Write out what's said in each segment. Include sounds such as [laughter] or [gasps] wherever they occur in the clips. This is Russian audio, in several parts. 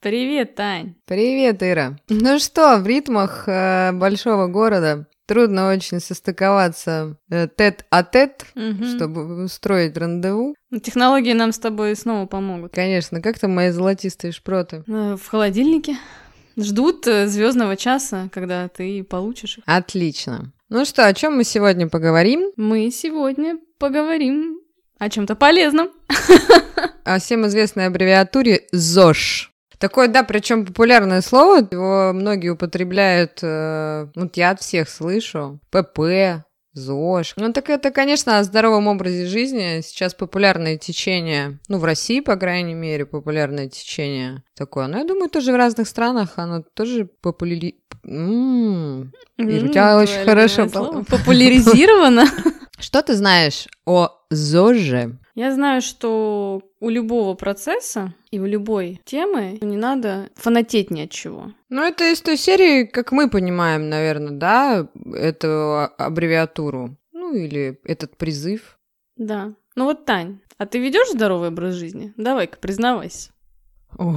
Привет, Тань. Привет, Ира. Ну что, в ритмах э, большого города трудно очень состыковаться э, тет-а-тет, Мгм. чтобы устроить рандеву. Технологии нам с тобой снова помогут. Конечно, как там мои золотистые шпроты? Э, В холодильнике ждут звездного часа, когда ты получишь их. Отлично. Ну что, о чем мы сегодня поговорим? Мы сегодня поговорим о чем-то полезном. [laughs] О всем известной аббревиатуре ЗОЖ. Такое, да, причем популярное слово, его многие употребляют, э, вот я от всех слышу, ПП, ЗОЖ. Ну, так это, конечно, о здоровом образе жизни. Сейчас популярное течение, ну, в России, по крайней мере, популярное течение такое. Но я думаю, тоже в разных странах оно тоже популяри... М, Ира, у тебя очень хорошо Популяризировано. [laughs] Что ты знаешь о ЗОЖе? Я знаю, что у любого процесса и у любой темы не надо фанатеть ни от чего. Ну, это из той серии, как мы понимаем, наверное, да, эту аббревиатуру. Ну, или этот призыв. Да. Ну вот, Тань, а ты ведешь здоровый образ жизни? Давай-ка, признавайся. Ой.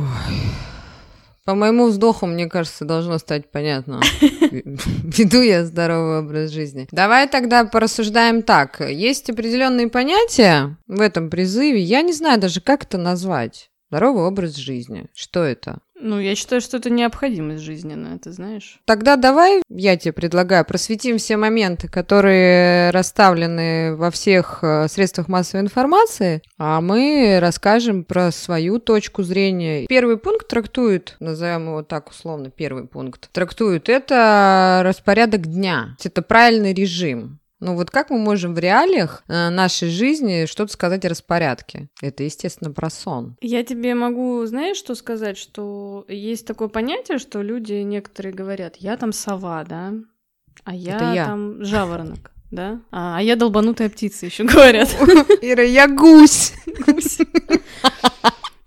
По моему вздоху, мне кажется, должно стать понятно. [laughs] Веду я здоровый образ жизни. Давай тогда порассуждаем так. Есть определенные понятия в этом призыве. Я не знаю даже, как это назвать. Здоровый образ жизни. Что это? Ну, я считаю, что это необходимость жизненная, ты знаешь. Тогда давай, я тебе предлагаю, просветим все моменты, которые расставлены во всех э, средствах массовой информации, а мы расскажем про свою точку зрения. Первый пункт трактует, назовем его так условно, первый пункт, трактует это распорядок дня, это правильный режим. Ну вот как мы можем в реалиях э, нашей жизни что-то сказать о распорядке? Это, естественно, про сон. Я тебе могу, знаешь, что сказать, что есть такое понятие, что люди некоторые говорят, я там сова, да, а я, я. там жаворонок, [laughs] да, а, а я долбанутая птица, еще говорят. [laughs] Ира, я гусь!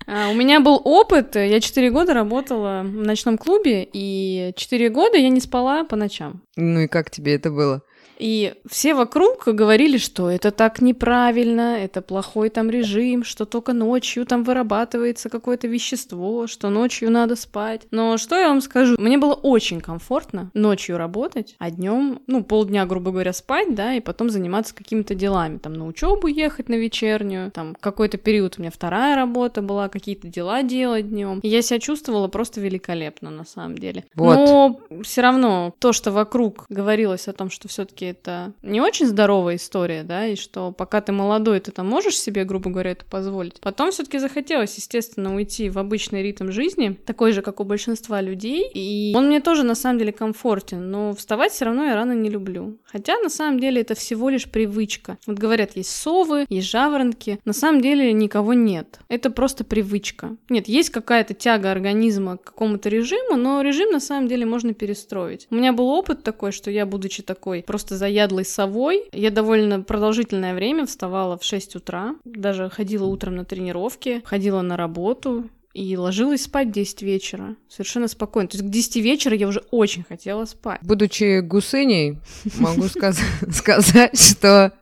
А, У меня был опыт, я 4 года работала в ночном клубе, и 4 года я не спала по ночам. Ну и как тебе это было? И все вокруг говорили, что это так неправильно, это плохой там режим, что только ночью там вырабатывается какое-то вещество, что ночью надо спать. Но что я вам скажу? Мне было очень комфортно ночью работать, а днем, ну, полдня, грубо говоря, спать, да, и потом заниматься какими-то делами, там, на учебу ехать на вечернюю, там, какой-то период у меня вторая работа была, какие-то дела делать днем. Я себя чувствовала просто великолепно, на самом деле. Вот. Но все равно то, что вокруг говорилось о том, что все-таки это не очень здоровая история, да, и что пока ты молодой, ты там можешь себе, грубо говоря, это позволить. Потом все-таки захотелось, естественно, уйти в обычный ритм жизни, такой же, как у большинства людей, и он мне тоже на самом деле комфортен, но вставать все равно я рано не люблю. Хотя на самом деле это всего лишь привычка. Вот говорят, есть совы, есть жаворонки, на самом деле никого нет. Это просто привычка. Нет, есть какая-то тяга организма к какому-то режиму, но режим на самом деле можно перестроить. У меня был опыт такой, что я, будучи такой просто заядлой совой, я довольно продолжительное время вставала в 6 утра, даже ходила утром на тренировки, ходила на работу, и ложилась спать в 10 вечера. Совершенно спокойно. То есть к 10 вечера я уже очень хотела спать. Будучи гусыней, могу сказ- [laughs] сказать, что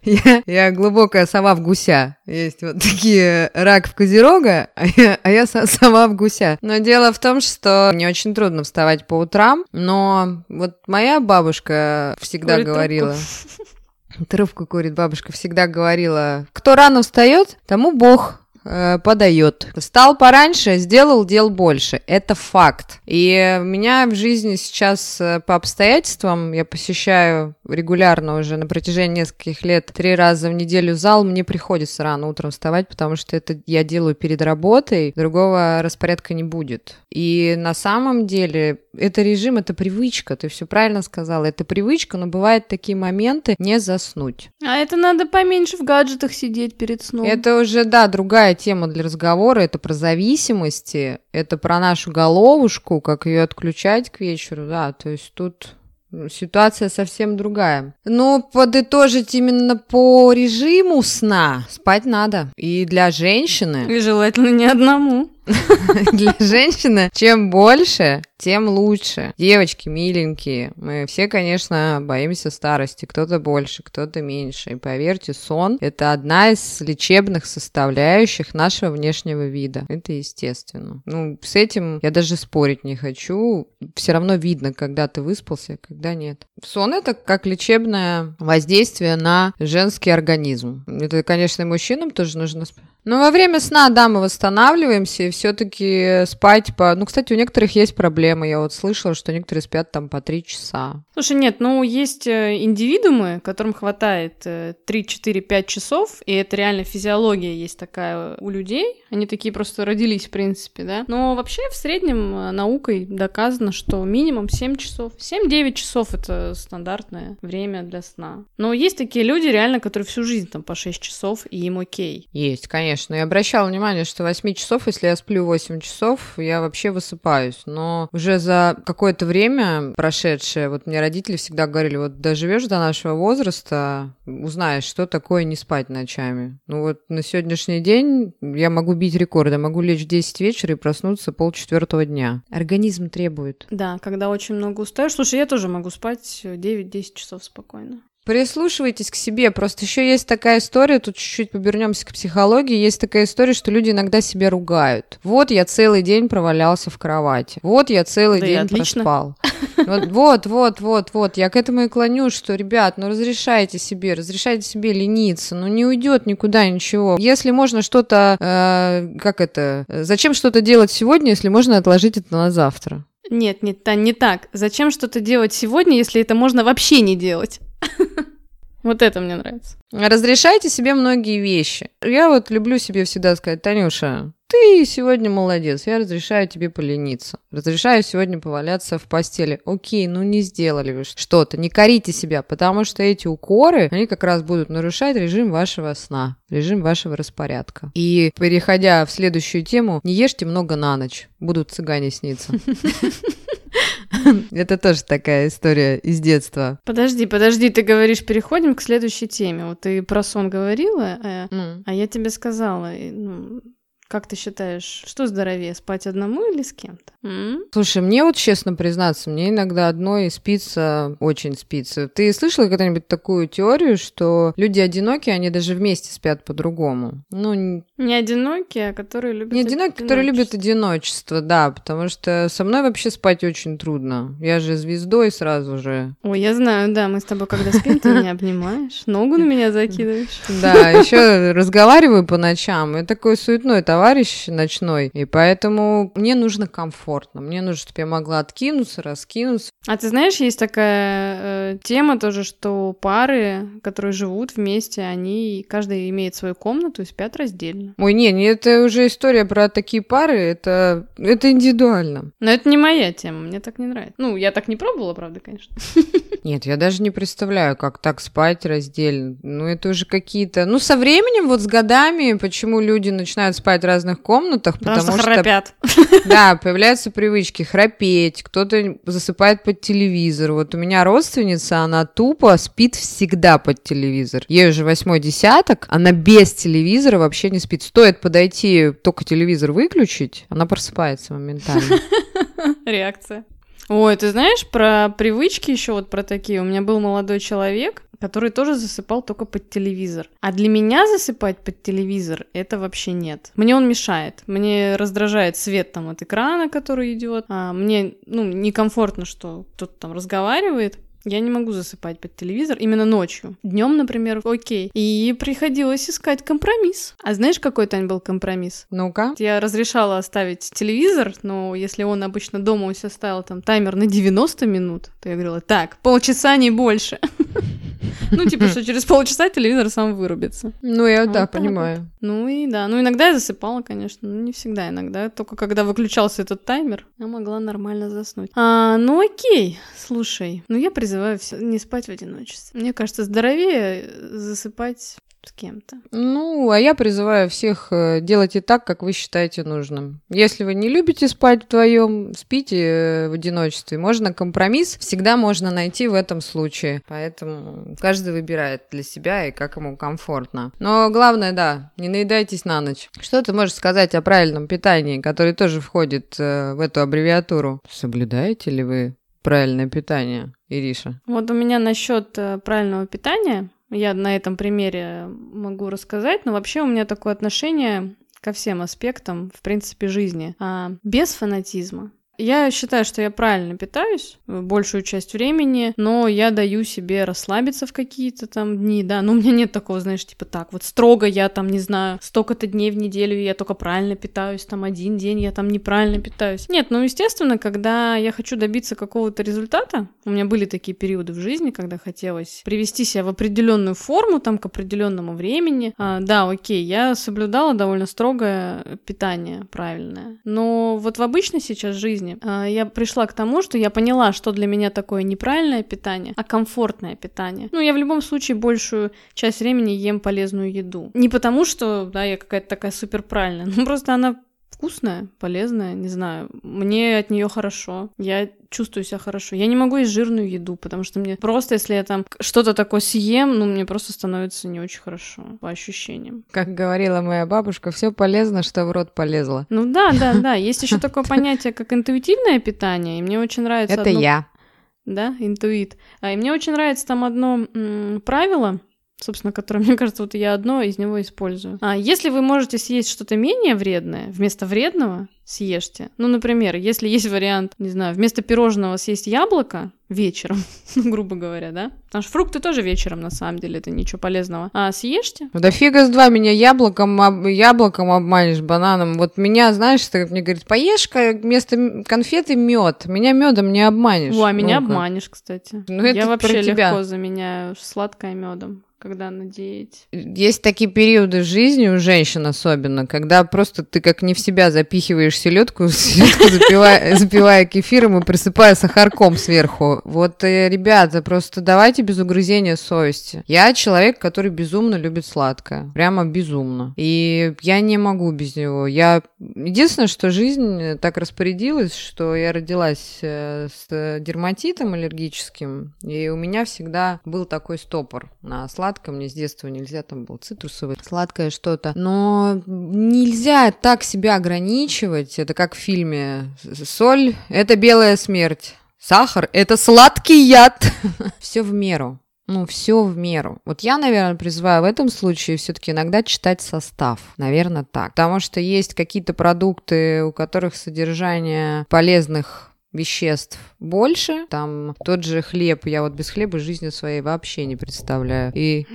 я, глубокая сова в гуся. Есть вот такие рак в козерога, а я, а сова в гуся. Но дело в том, что мне очень трудно вставать по утрам, но вот моя бабушка всегда говорила... [laughs] Трубку курит бабушка, всегда говорила, кто рано встает, тому Бог э, подает. Встал пораньше, сделал дел больше. Это факт. И у меня в жизни сейчас э, по обстоятельствам, я посещаю регулярно уже на протяжении нескольких лет три раза в неделю зал, мне приходится рано утром вставать, потому что это я делаю перед работой, другого распорядка не будет. И на самом деле это режим, это привычка, ты все правильно сказала, это привычка, но бывают такие моменты не заснуть. А это надо поменьше в гаджетах сидеть перед сном. Это уже, да, другая тема для разговора. Это про зависимости, это про нашу головушку, как ее отключать к вечеру, да. То есть тут ситуация совсем другая. Но подытожить именно по режиму сна спать надо. И для женщины, И желательно не одному. [laughs] Для женщины чем больше, тем лучше. Девочки миленькие, мы все, конечно, боимся старости. Кто-то больше, кто-то меньше. И поверьте, сон — это одна из лечебных составляющих нашего внешнего вида. Это естественно. Ну, с этим я даже спорить не хочу. Все равно видно, когда ты выспался, когда нет. Сон — это как лечебное воздействие на женский организм. Это, конечно, и мужчинам тоже нужно но во время сна, да, мы восстанавливаемся, все-таки спать по... Ну, кстати, у некоторых есть проблемы. Я вот слышала, что некоторые спят там по три часа. Слушай, нет, ну, есть э, индивидуумы, которым хватает 3, 4, 5 часов, и это реально физиология есть такая у людей. Они такие просто родились, в принципе, да. Но вообще в среднем э, наукой доказано, что минимум 7 часов. 7-9 часов — это стандартное время для сна. Но есть такие люди, реально, которые всю жизнь там по 6 часов, и им окей. Есть, конечно конечно. Я обращала внимание, что 8 часов, если я сплю 8 часов, я вообще высыпаюсь. Но уже за какое-то время прошедшее, вот мне родители всегда говорили, вот доживешь до нашего возраста, узнаешь, что такое не спать ночами. Ну вот на сегодняшний день я могу бить рекорды, могу лечь в 10 вечера и проснуться полчетвертого дня. Организм требует. Да, когда очень много устаешь. Слушай, я тоже могу спать 9-10 часов спокойно. Прислушивайтесь к себе. Просто еще есть такая история, тут чуть-чуть побернемся к психологии. Есть такая история, что люди иногда себя ругают. Вот я целый день провалялся в кровати. Вот я целый да день проспал. [laughs] Вот, вот, вот, вот, вот. Я к этому и клоню, что, ребят, ну разрешайте себе, разрешайте себе лениться. Ну не уйдет никуда ничего. Если можно что-то, э, как это, зачем что-то делать сегодня, если можно отложить это на завтра? Нет, нет, не так. Зачем что-то делать сегодня, если это можно вообще не делать? Вот это мне нравится. Разрешайте себе многие вещи. Я вот люблю себе всегда сказать, Танюша, ты сегодня молодец, я разрешаю тебе полениться. Разрешаю сегодня поваляться в постели. Окей, ну не сделали вы что-то, не корите себя, потому что эти укоры, они как раз будут нарушать режим вашего сна, режим вашего распорядка. И переходя в следующую тему, не ешьте много на ночь, будут цыгане сниться. [laughs] Это тоже такая история из детства. Подожди, подожди, ты говоришь, переходим к следующей теме. Вот ты про сон говорила, а, а я тебе сказала, ну, как ты считаешь, что здоровее, спать одному или с кем-то? М? Слушай, мне вот честно признаться, мне иногда одной спится, очень спится. Ты слышала когда-нибудь такую теорию, что люди одинокие, они даже вместе спят по-другому? Ну, не одинокие, а которые любят Не одинокие, которые любят одиночество, да, потому что со мной вообще спать очень трудно. Я же звездой сразу же. Ой, я знаю, да, мы с тобой когда спим, ты меня обнимаешь, ногу на меня закидываешь. [laughs] Да, еще разговариваю по ночам, и такой суетной товар товарищ ночной, и поэтому мне нужно комфортно. Мне нужно, чтобы я могла откинуться, раскинуться. А ты знаешь, есть такая э, тема тоже, что пары, которые живут вместе, они, каждый имеет свою комнату и спят раздельно. Ой, не, не это уже история про такие пары, это, это индивидуально. Но это не моя тема, мне так не нравится. Ну, я так не пробовала, правда, конечно. [laughs] Нет, я даже не представляю, как так спать раздельно. Ну, это уже какие-то... Ну, со временем, вот с годами, почему люди начинают спать разных комнатах, потому, потому что, что. Да, появляются привычки храпеть, кто-то засыпает под телевизор. Вот у меня родственница, она тупо спит всегда под телевизор. Ей уже восьмой десяток, она без телевизора вообще не спит. Стоит подойти, только телевизор выключить, она просыпается моментально. [laughs] Реакция. Ой, ты знаешь про привычки еще вот про такие? У меня был молодой человек, который тоже засыпал только под телевизор. А для меня засыпать под телевизор это вообще нет. Мне он мешает. Мне раздражает свет там от экрана, который идет. А мне, ну, некомфортно, что кто-то там разговаривает. Я не могу засыпать под телевизор именно ночью. Днем, например, окей. И приходилось искать компромисс. А знаешь, какой, Тань, был компромисс? Ну-ка. Я разрешала оставить телевизор, но если он обычно дома у себя ставил там таймер на 90 минут, то я говорила, так, полчаса, не больше. [laughs] Ну, типа, что через полчаса телевизор сам вырубится. Ну, я, да, понимаю. Ну и да. Ну, иногда я засыпала, конечно, но не всегда. Иногда только когда выключался этот таймер, я могла нормально заснуть. А, ну, окей, слушай. Ну, я призываю все не спать в одиночестве. Мне кажется, здоровее засыпать с кем-то. Ну, а я призываю всех э, делать и так, как вы считаете нужным. Если вы не любите спать вдвоем, спите э, в одиночестве. Можно компромисс, всегда можно найти в этом случае. Поэтому каждый выбирает для себя и как ему комфортно. Но главное, да, не наедайтесь на ночь. Что ты можешь сказать о правильном питании, который тоже входит э, в эту аббревиатуру? Соблюдаете ли вы правильное питание, Ириша? Вот у меня насчет правильного питания я на этом примере могу рассказать, но вообще у меня такое отношение ко всем аспектам, в принципе, жизни, а, без фанатизма. Я считаю, что я правильно питаюсь большую часть времени, но я даю себе расслабиться в какие-то там дни, да, но у меня нет такого, знаешь, типа так, вот строго я там, не знаю, столько-то дней в неделю я только правильно питаюсь, там один день я там неправильно питаюсь. Нет, ну, естественно, когда я хочу добиться какого-то результата, у меня были такие периоды в жизни, когда хотелось привести себя в определенную форму, там, к определенному времени, а, да, окей, я соблюдала довольно строгое питание правильное, но вот в обычной сейчас жизни жизни, а, я пришла к тому, что я поняла, что для меня такое неправильное питание, а комфортное питание. Ну, я в любом случае большую часть времени ем полезную еду. Не потому, что, да, я какая-то такая супер правильная, [laughs] ну просто она вкусная, полезная, не знаю. Мне от нее хорошо. Я чувствую себя хорошо. Я не могу есть жирную еду, потому что мне просто, если я там что-то такое съем, ну, мне просто становится не очень хорошо по ощущениям. Как говорила моя бабушка, все полезно, что в рот полезло. Ну да, да, да. Есть еще такое понятие, как интуитивное питание, и мне очень нравится. Это я. Да, интуит. А, и мне очень нравится там одно правило, собственно, которое, [laughs] мне кажется, вот я одно из него использую. А если вы можете съесть что-то менее вредное вместо вредного, съешьте. Ну, например, если есть вариант, не знаю, вместо пирожного съесть яблоко вечером, [laughs] ну, грубо говоря, да? Потому что фрукты тоже вечером, на самом деле, это ничего полезного. А съешьте. Да фига с два, меня яблоком, об, яблоком обманешь, бананом. Вот меня, знаешь, ты мне говорит, поешь-ка вместо конфеты мед. Меня медом не обманешь. О, а меня обманешь, кстати. Ну, это Я вообще легко тебя. заменяю сладкое медом когда на диете. Есть такие периоды жизни у женщин особенно, когда просто ты как не в себя запихиваешь селедку, [laughs] селедку запивая, [laughs] запивая кефиром и присыпая сахарком сверху. Вот, э, ребята, просто давайте без угрызения совести. Я человек, который безумно любит сладкое. Прямо безумно. И я не могу без него. Я... Единственное, что жизнь так распорядилась, что я родилась э, с дерматитом аллергическим, и у меня всегда был такой стопор на сладкое сладкое, мне с детства нельзя, там был цитрусовый, сладкое что-то. Но нельзя так себя ограничивать, это как в фильме «Соль – это белая смерть». Сахар – это сладкий яд. [laughs] Все в меру. Ну, все в меру. Вот я, наверное, призываю в этом случае все-таки иногда читать состав. Наверное, так. Потому что есть какие-то продукты, у которых содержание полезных веществ больше. Там тот же хлеб, я вот без хлеба жизни своей вообще не представляю. И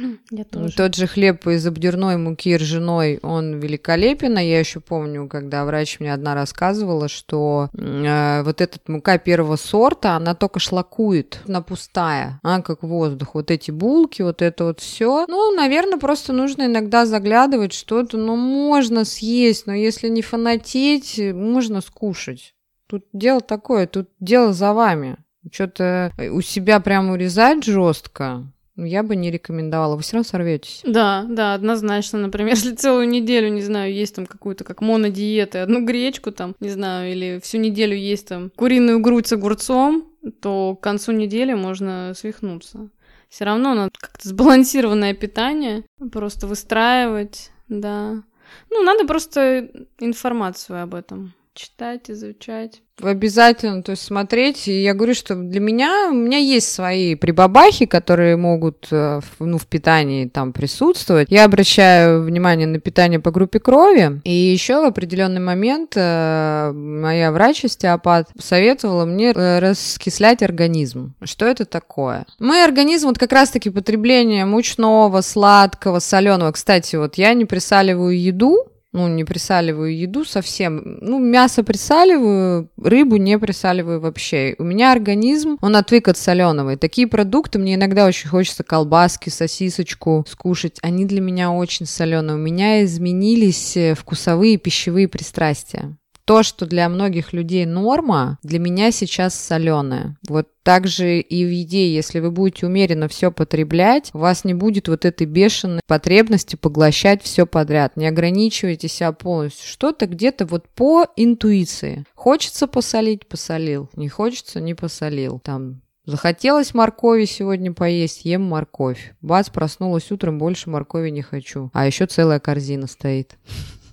тоже. тот же хлеб из обдерной муки ржаной, он великолепен. А я еще помню, когда врач мне одна рассказывала, что э, вот эта мука первого сорта, она только шлакует, она пустая, а как воздух. Вот эти булки, вот это вот все. Ну, наверное, просто нужно иногда заглядывать что-то, ну, можно съесть, но если не фанатеть, можно скушать. Тут дело такое, тут дело за вами. Что-то у себя прям урезать жестко, ну, я бы не рекомендовала, вы все равно сорветесь. Да, да, однозначно. Например, [laughs] если целую неделю, не знаю, есть там какую-то как монодиета, одну гречку там, не знаю, или всю неделю есть там куриную грудь с огурцом, то к концу недели можно свихнуться. Все равно надо как-то сбалансированное питание просто выстраивать, да. Ну, надо просто информацию об этом читать, изучать. Обязательно, то есть смотреть. И я говорю, что для меня, у меня есть свои прибабахи, которые могут э, ну, в питании там присутствовать. Я обращаю внимание на питание по группе крови. И еще в определенный момент э, моя врач-остеопат советовала мне э, раскислять организм. Что это такое? Мой организм, вот как раз-таки потребление мучного, сладкого, соленого. Кстати, вот я не присаливаю еду, ну, не присаливаю еду совсем. Ну, мясо присаливаю, рыбу не присаливаю вообще. У меня организм, он отвык от соленого. И такие продукты мне иногда очень хочется колбаски, сосисочку скушать. Они для меня очень соленые. У меня изменились э, вкусовые пищевые пристрастия то, что для многих людей норма, для меня сейчас соленое. Вот также и в еде, если вы будете умеренно все потреблять, у вас не будет вот этой бешеной потребности поглощать все подряд. Не ограничивайте себя полностью. Что-то где-то вот по интуиции. Хочется посолить, посолил. Не хочется, не посолил. Там Захотелось моркови сегодня поесть, ем морковь. Бац, проснулась утром, больше моркови не хочу. А еще целая корзина стоит.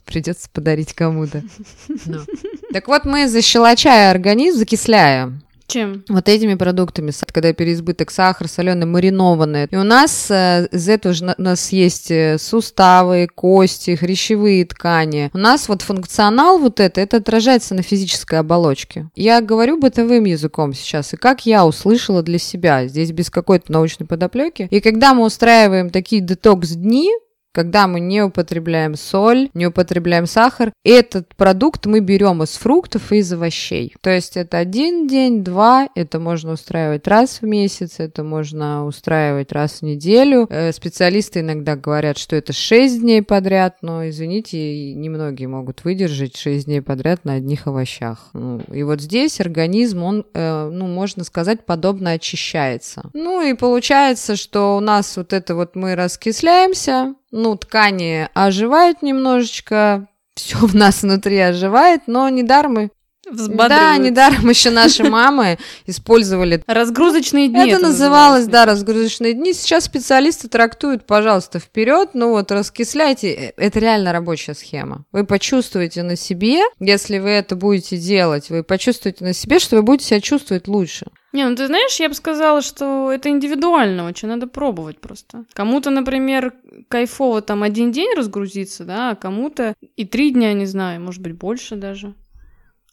Придется подарить кому-то. [laughs] Так вот, мы защелочая организм, закисляя, чем? Вот этими продуктами, когда переизбыток сахара, соленый, маринованное. И у нас э, из этого же у нас есть э, суставы, кости, хрящевые ткани. У нас вот функционал вот это, это отражается на физической оболочке. Я говорю бытовым языком сейчас, и как я услышала для себя, здесь без какой-то научной подоплеки. И когда мы устраиваем такие детокс-дни, когда мы не употребляем соль, не употребляем сахар, этот продукт мы берем из фруктов и из овощей. То есть это один день, два, это можно устраивать раз в месяц, это можно устраивать раз в неделю. Э, специалисты иногда говорят, что это 6 дней подряд, но, извините, немногие могут выдержать 6 дней подряд на одних овощах. Ну, и вот здесь организм, он, э, ну, можно сказать, подобно очищается. Ну и получается, что у нас вот это вот мы раскисляемся, ну, ткани оживают немножечко, [laughs] все в нас внутри оживает, но недаром мы да, недаром еще наши мамы использовали разгрузочные дни. Это, это называлось, да, разгрузочные дни. Сейчас специалисты трактуют, пожалуйста, вперед. Ну вот раскисляйте. Э, это реально рабочая схема. Вы почувствуете на себе, если вы это будете делать, вы почувствуете на себе, что вы будете себя чувствовать лучше. Не, ну ты знаешь, я бы сказала, что это индивидуально очень, надо пробовать просто. Кому-то, например, кайфово там один день разгрузиться, да, а кому-то и три дня, не знаю, может быть, больше даже.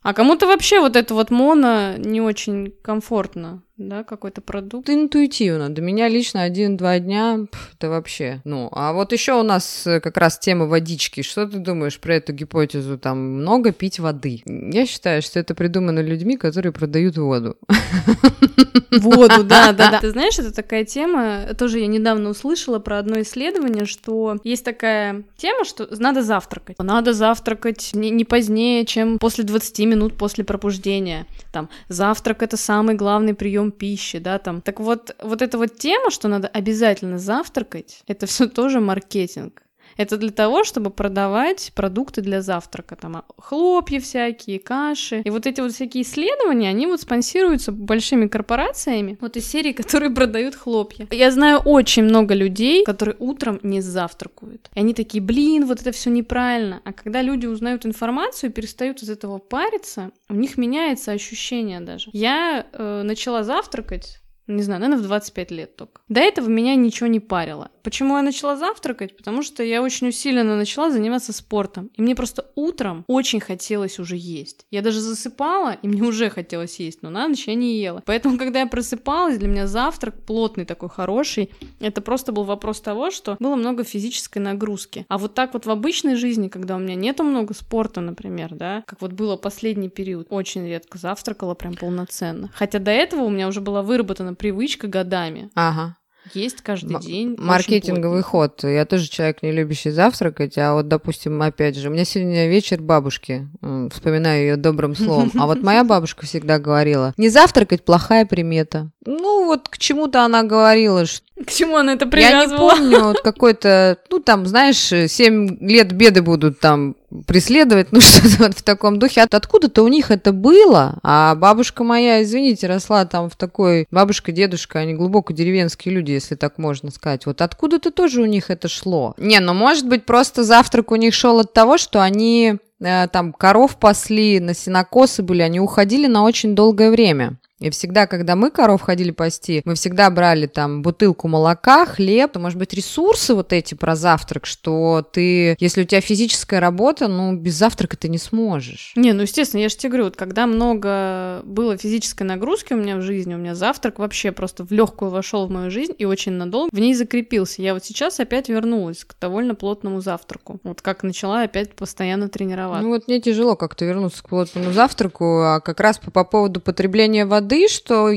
А кому-то вообще вот это вот моно не очень комфортно, да, какой-то продукт. Интуитивно. Для меня лично один-два дня это вообще. Ну, а вот еще у нас э, как раз тема водички. Что ты думаешь про эту гипотезу? Там много пить воды. Я считаю, что это придумано людьми, которые продают воду. [laughs] [laughs] Воду, да, [laughs] да, да. Ты знаешь, это такая тема, тоже я недавно услышала про одно исследование, что есть такая тема, что надо завтракать. Надо завтракать не, не позднее, чем после 20 минут после пробуждения. Там, завтрак — это самый главный прием пищи, да, там. Так вот, вот эта вот тема, что надо обязательно завтракать, это все тоже маркетинг. Это для того, чтобы продавать продукты для завтрака, там а, хлопья всякие, каши. И вот эти вот всякие исследования, они вот спонсируются большими корпорациями, вот из серии, которые продают хлопья. Я знаю очень много людей, которые утром не завтракают. И они такие, блин, вот это все неправильно. А когда люди узнают информацию и перестают из этого париться, у них меняется ощущение даже. Я э, начала завтракать не знаю, наверное, в 25 лет только. До этого меня ничего не парило. Почему я начала завтракать? Потому что я очень усиленно начала заниматься спортом. И мне просто утром очень хотелось уже есть. Я даже засыпала, и мне уже хотелось есть, но на ночь я не ела. Поэтому, когда я просыпалась, для меня завтрак плотный такой, хороший, это просто был вопрос того, что было много физической нагрузки. А вот так вот в обычной жизни, когда у меня нету много спорта, например, да, как вот было последний период, очень редко завтракала прям полноценно. Хотя до этого у меня уже была выработана привычка годами. Ага. Есть каждый день. Маркетинговый ход. Я тоже человек, не любящий завтракать, а вот, допустим, опять же, у меня сегодня вечер бабушки, вспоминаю ее добрым словом, а вот моя бабушка всегда говорила, не завтракать плохая примета. Ну, вот к чему-то она говорила, что [laughs] к чему она это привязывала? Я не помню, вот [laughs] какой-то, ну, там, знаешь, 7 лет беды будут там преследовать, ну, [laughs] что-то вот в таком духе. Откуда-то у них это было, а бабушка моя, извините, росла там в такой... Бабушка, дедушка, они глубоко деревенские люди, если так можно сказать. Вот откуда-то тоже у них это шло. Не, ну, может быть, просто завтрак у них шел от того, что они э, там коров пасли, на сенокосы были, они уходили на очень долгое время. И всегда, когда мы коров ходили пасти, мы всегда брали там бутылку молока, хлеб, может быть, ресурсы вот эти про завтрак, что ты, если у тебя физическая работа, ну, без завтрака ты не сможешь. Не, ну, естественно, я же тебе говорю, вот когда много было физической нагрузки у меня в жизни, у меня завтрак вообще просто в легкую вошел в мою жизнь и очень надолго в ней закрепился. Я вот сейчас опять вернулась к довольно плотному завтраку. Вот как начала опять постоянно тренироваться. Ну, вот мне тяжело как-то вернуться к плотному завтраку, а как раз по, по поводу потребления воды воды, что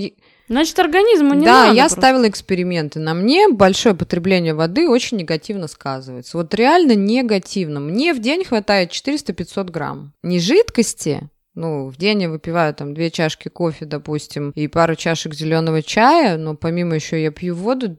Значит, организму не да, надо. я просто. ставила эксперименты. На мне большое потребление воды очень негативно сказывается. Вот реально негативно. Мне в день хватает 400-500 грамм. Не жидкости, ну, в день я выпиваю там две чашки кофе, допустим, и пару чашек зеленого чая, но помимо еще я пью воду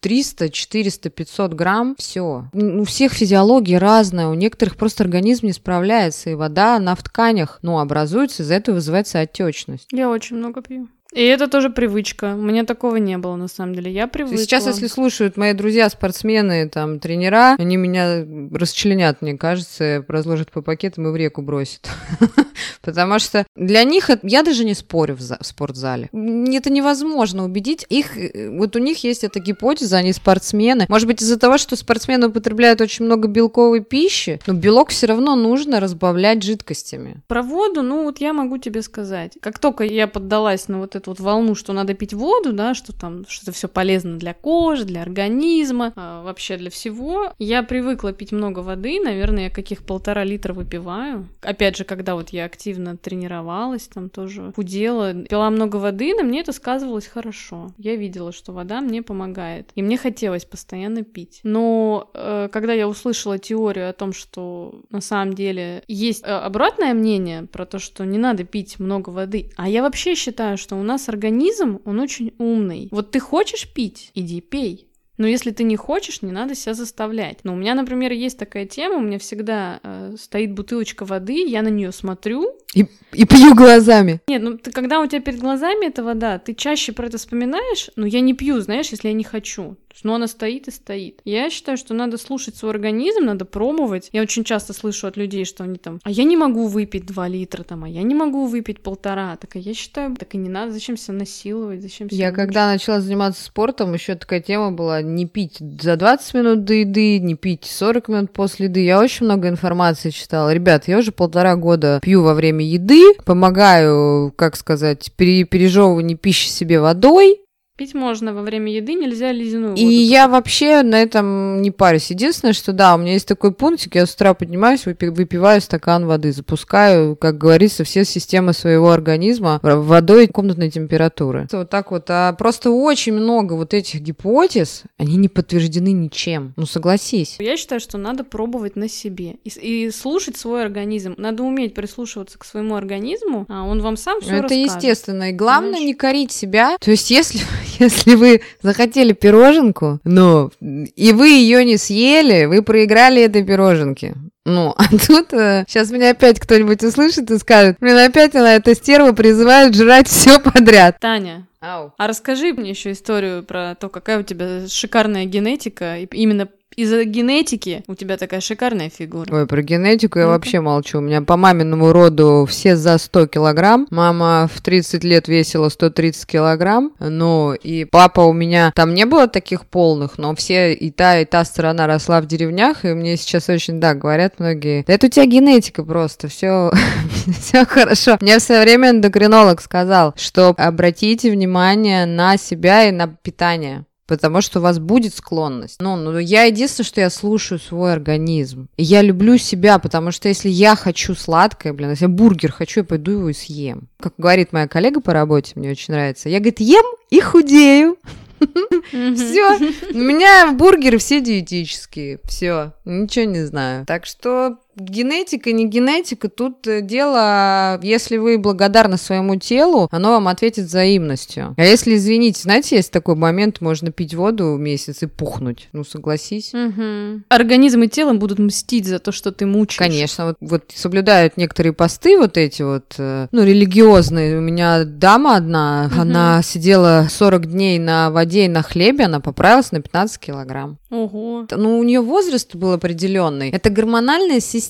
300, 400, 500 грамм, все. У всех физиология разная, у некоторых просто организм не справляется, и вода, она в тканях, ну, образуется, из-за этого вызывается отечность. Я очень много пью. И это тоже привычка. У меня такого не было, на самом деле. Я привыкла. Сейчас, если слушают мои друзья, спортсмены, там, тренера, они меня расчленят, мне кажется, разложат по пакетам и в реку бросят. [laughs] Потому что для них, я даже не спорю в, спортзале. Это невозможно убедить. Их, вот у них есть эта гипотеза, они спортсмены. Может быть, из-за того, что спортсмены употребляют очень много белковой пищи, но белок все равно нужно разбавлять жидкостями. Про воду, ну вот я могу тебе сказать. Как только я поддалась на вот эту вот волну, что надо пить воду, да, что там, что это все полезно для кожи, для организма, а, вообще для всего. Я привыкла пить много воды, наверное, я каких полтора литра выпиваю. Опять же, когда вот я активно тренировалась, там тоже худела, пила много воды, на мне это сказывалось хорошо. Я видела, что вода мне помогает, и мне хотелось постоянно пить. Но э, когда я услышала теорию о том, что на самом деле есть э, обратное мнение про то, что не надо пить много воды, а я вообще считаю, что у нас организм, он очень умный. Вот ты хочешь пить, иди пей. Но если ты не хочешь, не надо себя заставлять. Но у меня, например, есть такая тема, у меня всегда э, стоит бутылочка воды, я на нее смотрю. И, и пью глазами. Нет, ну ты, когда у тебя перед глазами эта вода, ты чаще про это вспоминаешь, но я не пью, знаешь, если я не хочу. Но она стоит и стоит. Я считаю, что надо слушать свой организм, надо пробовать. Я очень часто слышу от людей, что они там, а я не могу выпить 2 литра, там, а я не могу выпить полтора. Так я считаю, так и не надо, зачем себя насиловать, зачем себя Я мучить? когда начала заниматься спортом, еще такая тема была не пить за 20 минут до еды, не пить 40 минут после еды. Я очень много информации читала. Ребят, я уже полтора года пью во время еды, помогаю, как сказать, при пережевывании пищи себе водой, Пить можно во время еды, нельзя ледяную воду. И я вообще на этом не парюсь. Единственное, что да, у меня есть такой пунктик, я с утра поднимаюсь, выпи- выпиваю стакан воды, запускаю, как говорится, все системы своего организма водой комнатной температуры. Вот так вот. А просто очень много вот этих гипотез, они не подтверждены ничем. Ну согласись. Я считаю, что надо пробовать на себе и, и слушать свой организм. Надо уметь прислушиваться к своему организму, а он вам сам все Это естественно. И главное Понимаешь? не корить себя. То есть, если, если вы захотели пироженку, ну, и вы ее не съели, вы проиграли этой пироженке. Ну, а тут сейчас меня опять кто-нибудь услышит и скажет, блин, опять она, эта стерва, призывает жрать все подряд. Таня, Ау. а расскажи мне еще историю про то, какая у тебя шикарная генетика, и именно из-за генетики у тебя такая шикарная фигура. Ой, про генетику я Ну-ка. вообще молчу. У меня по маминому роду все за 100 килограмм. Мама в 30 лет весила 130 килограмм. Ну, и папа у меня... Там не было таких полных, но все и та, и та сторона росла в деревнях. И мне сейчас очень, да, говорят многие, да это у тебя генетика просто, все, [laughs] все хорошо. Мне в свое время эндокринолог сказал, что обратите внимание на себя и на питание. Потому что у вас будет склонность. Ну, ну, я единственное, что я слушаю свой организм. И я люблю себя, потому что если я хочу сладкое, блин, если я бургер хочу, я пойду его и съем. Как говорит моя коллега по работе, мне очень нравится. Я, говорит, ем и худею. Все. У меня бургеры все диетические. Все. Ничего не знаю. Так что генетика, не генетика, тут э, дело, если вы благодарны своему телу, оно вам ответит взаимностью. А если, извините, знаете, есть такой момент, можно пить воду месяц и пухнуть. Ну, согласись. Мгм. Организм и тело будут мстить за то, что ты мучаешь. Конечно, вот, вот соблюдают некоторые посты вот эти вот, э, ну, религиозные. У меня дама одна, Мгм. она сидела 40 дней на воде и на хлебе, она поправилась на 15 килограмм. Ого. Ну, у нее возраст был определенный. Это гормональная система.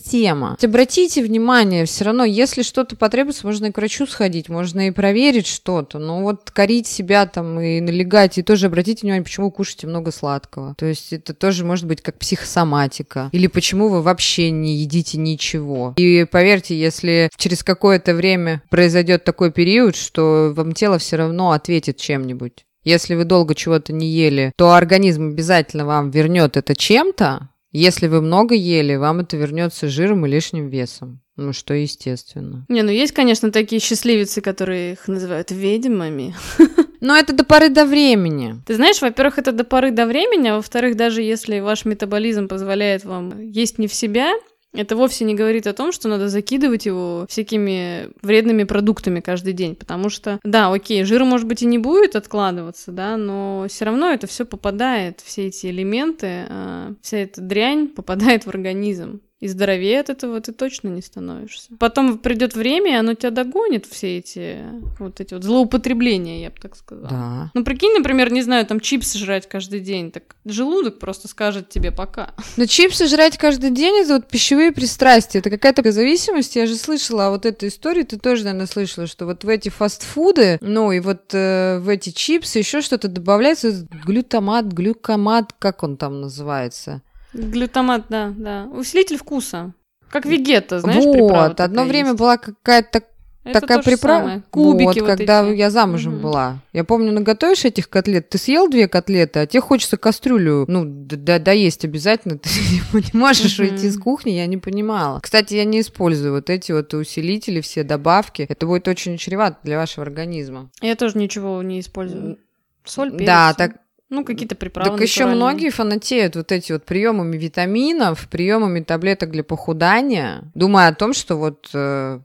Обратите внимание, все равно, если что-то потребуется, можно и к врачу сходить, можно и проверить что-то. Но вот корить себя там и налегать, и тоже обратите внимание, почему вы кушаете много сладкого. То есть это тоже может быть как психосоматика. Или почему вы вообще не едите ничего. И поверьте, если через какое-то время произойдет такой период, что вам тело все равно ответит чем-нибудь. Если вы долго чего-то не ели, то организм обязательно вам вернет это чем-то. Если вы много ели, вам это вернется жиром и лишним весом. Ну, что естественно. Не, ну есть, конечно, такие счастливицы, которые их называют ведьмами. [laughs] Но это до поры до времени. Ты знаешь, во-первых, это до поры до времени, а во-вторых, даже если ваш метаболизм позволяет вам есть не в себя, это вовсе не говорит о том, что надо закидывать его всякими вредными продуктами каждый день, потому что, да, окей, жира, может быть, и не будет откладываться, да, но все равно это все попадает, все эти элементы, а, вся эта дрянь попадает в организм. И здоровее от этого ты точно не становишься. Потом придет время, и оно тебя догонит, все эти вот эти вот злоупотребления, я бы так сказала. Да. Ну, прикинь, например, не знаю, там чипсы жрать каждый день, так желудок просто скажет тебе пока. Но чипсы жрать каждый день это вот пищевые пристрастия, это какая-то зависимость. Я же слышала вот эту историю, ты тоже, наверное, слышала, что вот в эти фастфуды, ну и вот э, в эти чипсы еще что-то добавляется, глютамат, глюкомат, как он там называется? Глютамат, да, да. Усилитель вкуса. Как вегета, знаешь, Вот, одно время есть. была какая-то это такая приправа. Кубики вот, вот когда эти. я замужем угу. была. Я помню, наготовишь этих котлет, ты съел две котлеты, а тебе хочется кастрюлю, ну, да, да есть обязательно, [laughs] ты не можешь угу. уйти из кухни, я не понимала. Кстати, я не использую вот эти вот усилители, все добавки. Это будет очень чревато для вашего организма. Я тоже ничего не использую. Соль, перец. Да, так ну, какие-то приправы. Так еще многие фанатеют вот эти вот приемами витаминов, приемами таблеток для похудания, думая о том, что вот э,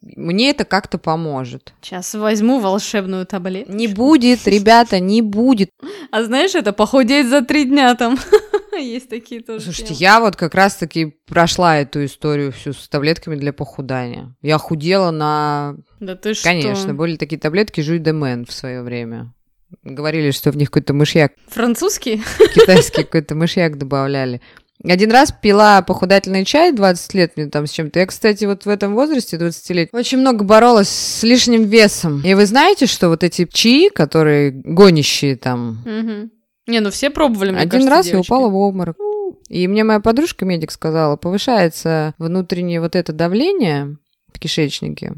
мне это как-то поможет. Сейчас возьму волшебную таблетку. Не будет, ребята, не будет. А знаешь, это похудеть за три дня там. [laughs] Есть такие тоже. Слушайте, я вот как раз-таки прошла эту историю всю с таблетками для похудания. Я худела на... Да ты что? Конечно, были такие таблетки Жуй Демен в свое время. Говорили, что в них какой-то мышьяк. Французский? Китайский какой-то мышьяк добавляли. Один раз пила похудательный чай, 20 лет мне там с чем-то. Я, кстати, вот в этом возрасте, 20 лет, очень много боролась с лишним весом. И вы знаете, что вот эти чаи, которые гонящие там... Угу. Не, ну все пробовали, мне Один кажется, раз девочки. я упала в обморок. И мне моя подружка, медик, сказала, повышается внутреннее вот это давление в кишечнике.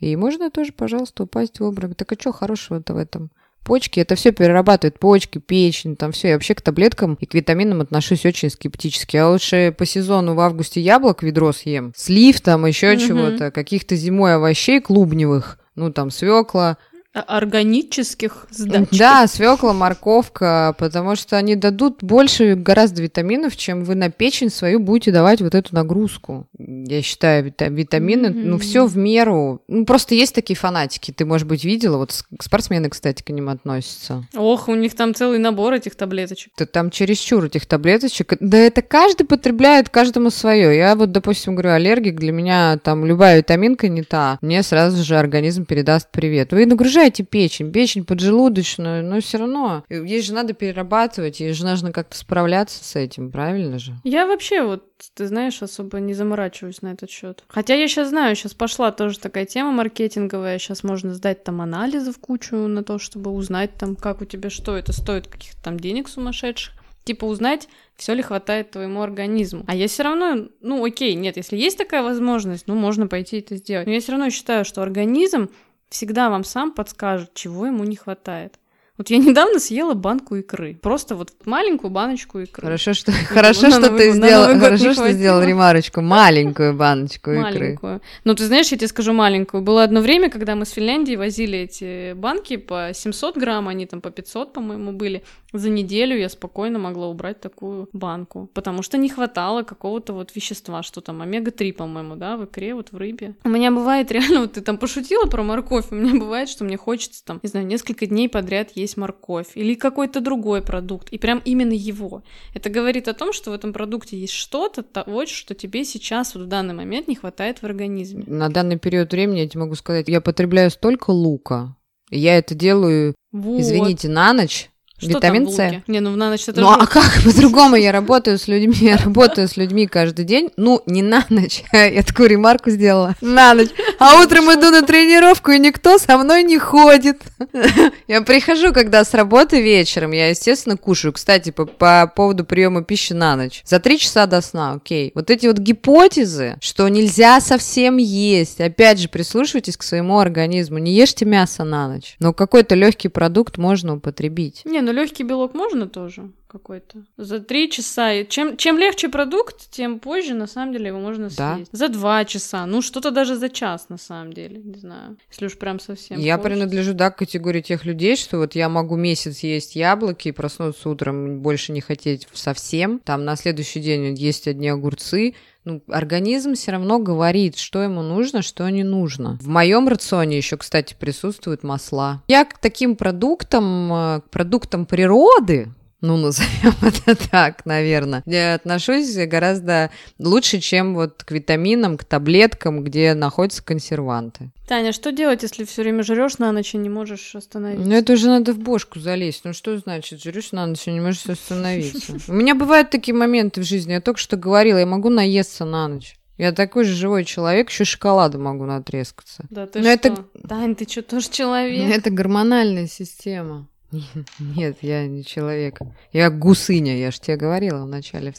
И можно тоже, пожалуйста, упасть в обморок. Так а что хорошего-то в этом? Почки, это все перерабатывает почки, печень, там все. Я вообще к таблеткам и к витаминам отношусь очень скептически. Я лучше по сезону в августе яблок ведро съем, слив там, еще угу. чего-то, каких-то зимой овощей клубневых, ну там свекла, органических сдачек. Да, свекла, морковка, потому что они дадут больше гораздо витаминов, чем вы на печень свою будете давать вот эту нагрузку. Я считаю, витамины, mm-hmm. ну, все в меру. Ну, просто есть такие фанатики. Ты, может быть, видела, вот спортсмены, кстати, к ним относятся. Ох, у них там целый набор этих таблеточек. Ты там чересчур этих таблеточек. Да это каждый потребляет каждому свое. Я вот, допустим, говорю, аллергик, для меня там любая витаминка не та. Мне сразу же организм передаст привет. Вы нагружаете перебивайте печень, печень поджелудочную, но все равно. Ей же надо перерабатывать, ей же нужно как-то справляться с этим, правильно же? Я вообще вот, ты знаешь, особо не заморачиваюсь на этот счет. Хотя я сейчас знаю, сейчас пошла тоже такая тема маркетинговая, сейчас можно сдать там анализы в кучу на то, чтобы узнать там, как у тебя что это стоит, каких-то там денег сумасшедших типа узнать, все ли хватает твоему организму. А я все равно, ну окей, нет, если есть такая возможность, ну можно пойти это сделать. Но я все равно считаю, что организм всегда вам сам подскажет, чего ему не хватает. Вот я недавно съела банку икры. Просто вот маленькую баночку икры. Хорошо, что, хорошо, что ты сделал, хорошо, что сделал ремарочку. Маленькую баночку икры. Маленькую. Ну, ты знаешь, я тебе скажу маленькую. Было одно время, когда мы с Финляндии возили эти банки по 700 грамм, они там по 500, по-моему, были. За неделю я спокойно могла убрать такую банку, потому что не хватало какого-то вот вещества, что там омега-3, по-моему, да, в икре, вот в рыбе. У меня бывает [laughs] реально, вот ты там пошутила про морковь, у меня бывает, что мне хочется там, не знаю, несколько дней подряд есть есть морковь или какой-то другой продукт, и прям именно его. Это говорит о том, что в этом продукте есть что-то того, что тебе сейчас вот в данный момент не хватает в организме. На данный период времени я тебе могу сказать, я потребляю столько лука, я это делаю, вот. извините, на ночь, что Витамин С. Не, ну на ночь это Ну а как по-другому? Я работаю с людьми, я работаю с людьми каждый день. Ну, не на ночь. [laughs] Я такую ремарку сделала. На ночь. А утром иду на тренировку, и никто со мной не ходит. [laughs] Я прихожу, когда с работы вечером. Я, естественно, кушаю. Кстати, по, по поводу приема пищи на ночь. За три часа до сна, окей. Вот эти вот гипотезы, что нельзя совсем есть. Опять же, прислушивайтесь к своему организму. Не ешьте мясо на ночь. Но какой-то легкий продукт можно употребить. Не, ну легкий белок можно тоже. Какой-то. За три часа. И чем, чем легче продукт, тем позже, на самом деле, его можно Да. съесть. За два часа. Ну, что-то даже за час, на самом деле. Не знаю. Если уж прям совсем Я хочется. принадлежу, да, к категории тех людей, что вот я могу месяц есть яблоки и проснуться утром, больше не хотеть совсем. Там на следующий день есть одни огурцы. Ну, организм все равно говорит, что ему нужно, что не нужно. В моем рационе еще, кстати, присутствуют масла. Я к таким продуктам, э, к продуктам природы, ну, назовем [laughs] это так, наверное, я отношусь гораздо лучше, чем вот к витаминам, к таблеткам, где находятся консерванты. Таня, что делать, если все время жрешь на ночь и не можешь остановиться? Ну, это уже надо в бошку залезть. Ну, что значит, жрешь на ночь и не можешь остановиться? У меня бывают такие моменты в жизни. Я только что говорила, я могу наесться на ночь. Я такой же живой человек, еще шоколада могу натрескаться. Да ты Но что? это- Тань, ты что, тоже [laughs] человек? Это гормональная система. [laughs] Нет, я не человек. Я гусыня, я же тебе говорила вначале.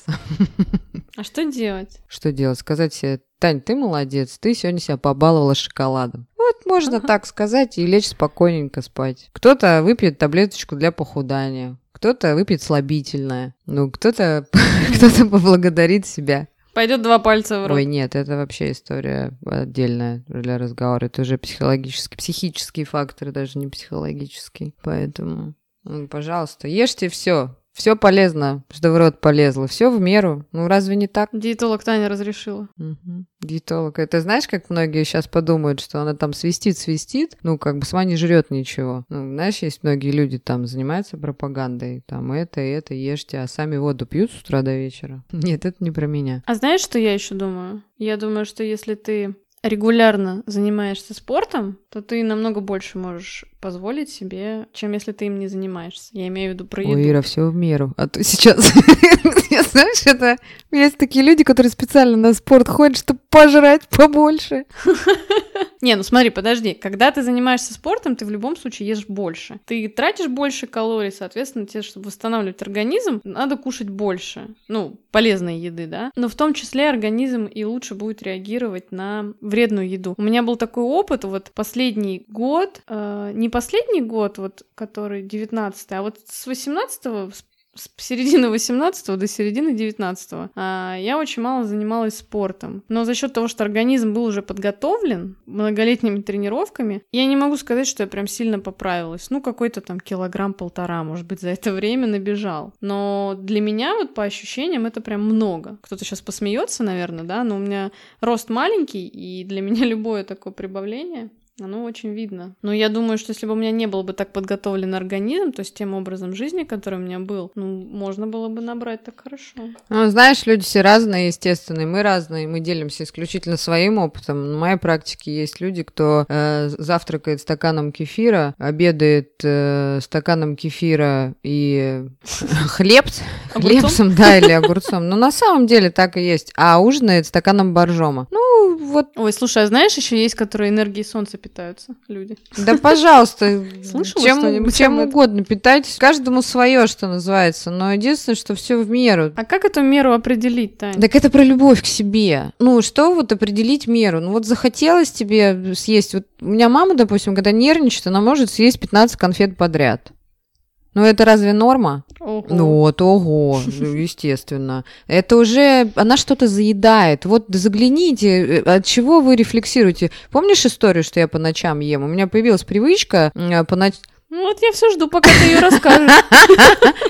А что делать? Что делать? Сказать себе, Тань, ты молодец, ты сегодня себя побаловала шоколадом. Вот можно Ага. так сказать и лечь спокойненько спать. Кто-то выпьет таблеточку для похудания, кто-то выпьет слабительное, ну, кто-то [laughs] кто-то поблагодарит себя. Пойдет два пальца в рот. Ой, нет, это вообще история отдельная для разговора. Это уже психологический, психический фактор, даже не психологический. Поэтому, ну, пожалуйста, ешьте все. Все полезно, что в рот полезло. Все в меру. Ну, разве не так? Диетолог Таня разрешила. Мгм. Диетолог. Это знаешь, как многие сейчас подумают, что она там свистит-свистит, ну, как бы сама не жрет ничего. Ну, знаешь, есть многие люди там занимаются пропагандой, там это это ешьте, а сами воду пьют с утра до вечера. Нет, это не про меня. А знаешь, что я еще думаю? Я думаю, что если ты регулярно занимаешься спортом, то ты намного больше можешь позволить себе, чем если ты им не занимаешься. Я имею в виду про еду. Ой, Ира, все в меру. А то сейчас, [laughs] знаешь, это есть такие люди, которые специально на спорт ходят, чтобы пожрать побольше. [laughs] Не, ну смотри, подожди. Когда ты занимаешься спортом, ты в любом случае ешь больше. Ты тратишь больше калорий, соответственно, тебе, чтобы восстанавливать организм, надо кушать больше. Ну, полезной еды, да? Но в том числе организм и лучше будет реагировать на вредную еду. У меня был такой опыт, вот последний год, э, не последний год, вот который 19 а вот с 18 с с середины 18 до середины 19 а, я очень мало занималась спортом. Но за счет того, что организм был уже подготовлен многолетними тренировками, я не могу сказать, что я прям сильно поправилась. Ну, какой-то там килограмм-полтора, может быть, за это время набежал. Но для меня вот по ощущениям это прям много. Кто-то сейчас посмеется, наверное, да, но у меня рост маленький, и для меня [laughs] любое такое прибавление оно очень видно. Но я думаю, что если бы у меня не был бы так подготовлен организм, то с тем образом жизни, который у меня был, ну, можно было бы набрать так хорошо. Ну, знаешь, люди все разные, естественно, мы разные, мы делимся исключительно своим опытом. В моей практике есть люди, кто э, завтракает стаканом кефира, обедает э, стаканом кефира и [laughs] хлеб, Огурцом? хлебцем, да, или огурцом. Но на самом деле так и есть. А ужинает стаканом боржома. Ну, вот, Ой, слушай, а знаешь, еще есть, которые энергией солнца питаются, люди. да, пожалуйста, Слышала чем, чем угодно питайтесь. Каждому свое, что называется. Но единственное, что все в меру. А как эту меру определить, Таня? Так это про любовь к себе. Ну, что вот определить меру? Ну, вот захотелось тебе съесть... Вот у меня мама, допустим, когда нервничает, она может съесть 15 конфет подряд. Ну, это разве норма? Ого. Ну, вот, ого, ну, [laughs] естественно. Это уже, она что-то заедает. Вот загляните, э, от чего вы рефлексируете. Помнишь историю, что я по ночам ем? У меня появилась привычка э, по ночам... Ну вот я все жду, пока ты ее расскажешь.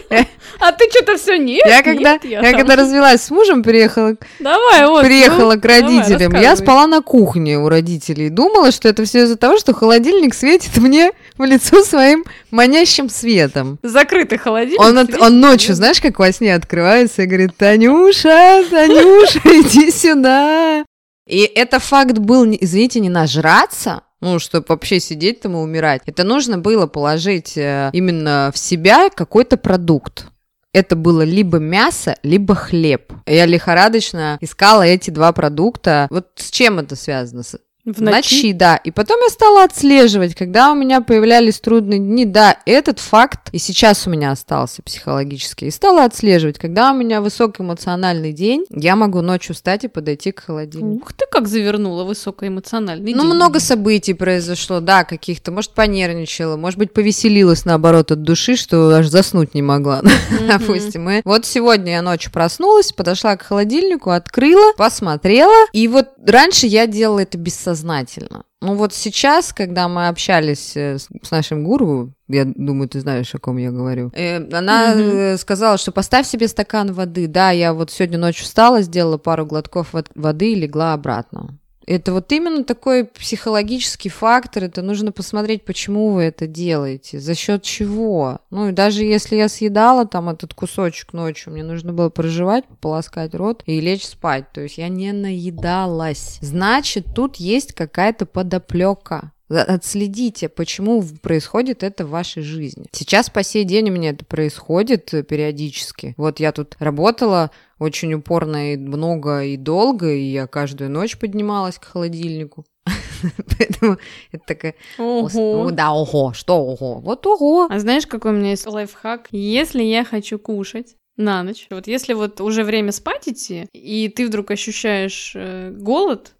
[laughs] А ты что-то все нет? Я когда, нет, я когда [laughs] развелась с мужем, приехала Давай, вот. приехала ну, к родителям. давай, я спала на кухне у родителей. Думала, что это все из-за того, что холодильник светит мне в лицо [laughs] своим манящим светом. Закрытый холодильник. Он, от- он ночью, знаешь, как во сне открывается и говорит, Танюша, Танюша, [laughs] иди сюда. И это факт был, извините, не нажраться, ну, чтобы вообще сидеть там и умирать. Это нужно было положить э, именно в себя какой-то продукт. Это было либо мясо, либо хлеб. Я лихорадочно искала эти два продукта. Вот с чем это связано? В В ночи, да. И потом я стала отслеживать, когда у меня появлялись трудные дни. Да, этот факт и сейчас у меня остался психологически. И стала отслеживать, когда у меня высокоэмоциональный день, я могу ночью встать и подойти к холодильнику. Ух ты, как завернула высокоэмоциональный Ну, день. много событий произошло, да, каких-то. Может, понервничала, может быть, повеселилась, наоборот, от души, что аж заснуть не могла, [laughs] допустим. И вот сегодня я ночью проснулась, подошла к холодильнику, открыла, посмотрела. И вот раньше я делала это бессознательно. Ну вот сейчас, когда мы общались э, с, нашим гуру, я думаю, ты знаешь, о ком я говорю, э, она э, сказала, что поставь себе стакан воды. Да, я вот сегодня ночью встала, сделала пару глотков вод- воды и легла обратно. Это вот именно такой психологический фактор. Это нужно посмотреть, почему вы это делаете, за счет чего. Ну и даже если я съедала там этот кусочек ночью, мне нужно было проживать, полоскать рот и лечь спать. То есть я не наедалась. Значит, тут есть какая-то подоплека. Отследите, почему происходит это в вашей жизни. Сейчас по сей день у меня это происходит э, периодически. Вот я тут работала очень упорно и много и долго, и я каждую ночь поднималась к холодильнику. [laughs] Поэтому это такая... Ого. Да, ого, что ого? Вот ого. А знаешь, какой у меня есть лайфхак? Если я хочу кушать на ночь, вот если вот уже время спать идти, и ты вдруг ощущаешь э, голод,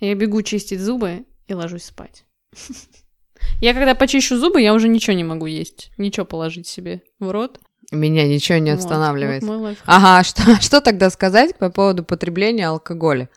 я бегу чистить зубы и ложусь спать. [laughs] Я когда почищу зубы, я уже ничего не могу есть, ничего положить себе в рот. Меня ничего не Вот, останавливает. вот лайфхак. Ага, [laughs] что, что тогда сказать по поводу потребления алкоголя?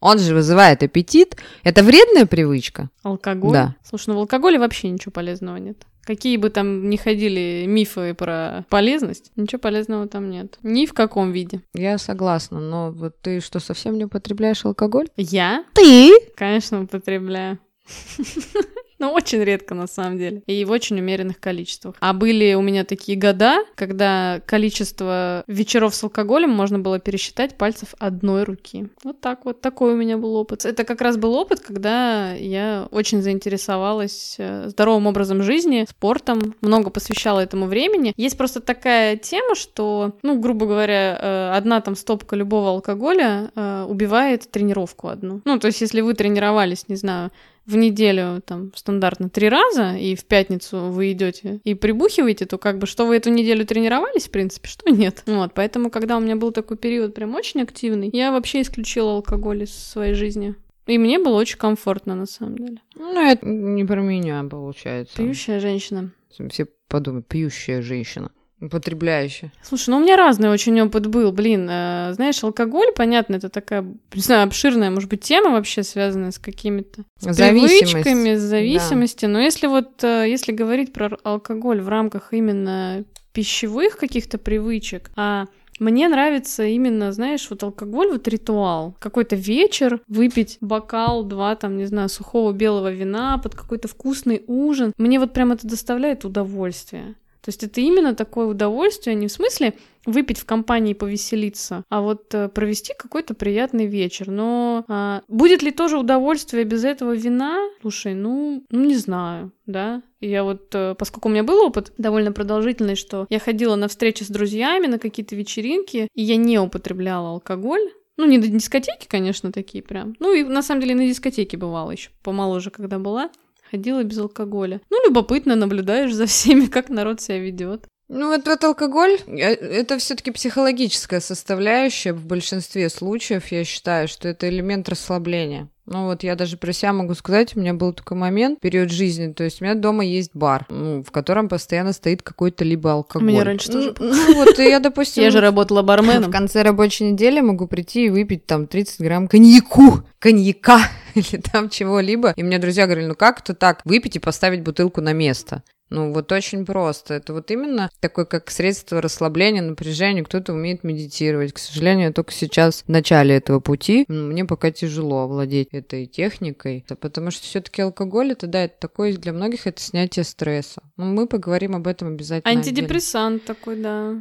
Он же вызывает аппетит. Это вредная привычка? Алкоголь? Да. Слушай, ну в алкоголе вообще ничего полезного нет. Какие бы там ни ходили мифы про полезность, ничего полезного там нет. Ни в каком виде. Я согласна, но вот ты что, совсем не употребляешь алкоголь? Я, Ты? конечно, употребляю. [laughs] [laughs] Но очень редко, на самом деле. И в очень умеренных количествах. А были у меня такие года, когда количество вечеров с алкоголем можно было пересчитать пальцев одной руки. Вот так вот. Такой у меня был опыт. Это как раз был опыт, когда я очень заинтересовалась э, здоровым образом жизни, спортом, много посвящала этому времени. Есть просто такая тема, что, ну, грубо говоря, э, одна там стопка любого алкоголя э, убивает тренировку одну. Ну, то есть, если вы тренировались, не знаю, в неделю там стандартно три раза, и в пятницу вы идете и прибухиваете, то как бы что вы эту неделю тренировались, в принципе, что нет. Вот, поэтому, когда у меня был такой период прям очень активный, я вообще исключила алкоголь из своей жизни. И мне было очень комфортно, на самом деле. Ну, это не про меня, получается. Пьющая женщина. Все подумают, пьющая женщина. Употребляющая. Слушай, ну у меня разный очень опыт был, блин. э, знаешь, алкоголь, понятно, это такая, не знаю, обширная, может быть, тема вообще связанная с какими-то привычками, с зависимостью. Но если вот, э, если говорить про алкоголь в рамках именно пищевых каких-то привычек, а мне нравится именно, знаешь, вот алкоголь, вот ритуал. Какой-то вечер выпить бокал, два, там, не знаю, сухого белого вина под какой-то вкусный ужин. Мне вот прям это доставляет удовольствие. То есть это именно такое удовольствие, не в смысле выпить в компании повеселиться, а вот э, провести какой-то приятный вечер. Но а, будет ли тоже удовольствие без этого вина? Слушай, ну, ну не знаю, да. И Я вот, э, поскольку у меня был опыт довольно продолжительный, что я ходила на встречи с друзьями, на какие-то вечеринки, и я не употребляла алкоголь, ну, не на дискотеки, конечно, такие прям. Ну, и на самом деле на дискотеке бывало еще помоложе, когда была. Ходила без алкоголя. Ну, любопытно наблюдаешь за [laughs] всеми, как народ себя ведет. Ну, вот, вот алкоголь, э, это все-таки психологическая составляющая в большинстве случаев, я считаю, что это элемент расслабления. Ну вот я даже про себя могу сказать, у меня был такой момент, период жизни, то есть у меня дома есть бар, ну, в котором постоянно стоит какой-то либо алкоголь. У меня раньше Ну, тоже Ну вот, и я, [laughs] допустим... Я же работала [laughs] В барменом. конце рабочей недели могу прийти и выпить там 30 грамм коньяку, коньяка [laughs] или там чего-либо. И мне друзья говорили, ну как это так, выпить и поставить бутылку на место? Ну, вот очень просто. Это вот именно такое, как средство расслабления, напряжения. Кто-то умеет медитировать. К сожалению, я только сейчас в начале этого пути. М, Мне пока тяжело овладеть этой техникой. Потому что все-таки алкоголь, это, да, это такое для многих это снятие стресса. Но мы поговорим об этом обязательно. отдельно. Антидепрессант такой, да.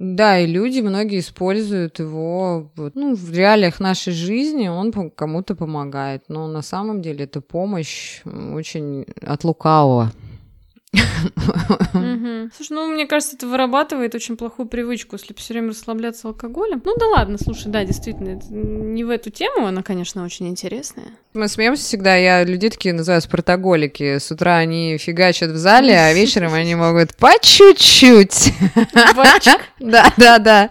Да, и люди многие используют его вот, ну, в реалиях нашей жизни, он кому-то помогает, но на самом деле это помощь очень от лукавого. Слушай, ну, мне кажется, это вырабатывает очень плохую привычку, если все время расслабляться алкоголем. Ну да ладно, слушай, да, действительно, это не в эту тему, она, конечно, очень интересная. Мы смеемся всегда, я людей такие называю спартаголики. С утра они фигачат в зале, а [laughs] вечером они могут по чуть-чуть. [laughs] Да, да, да.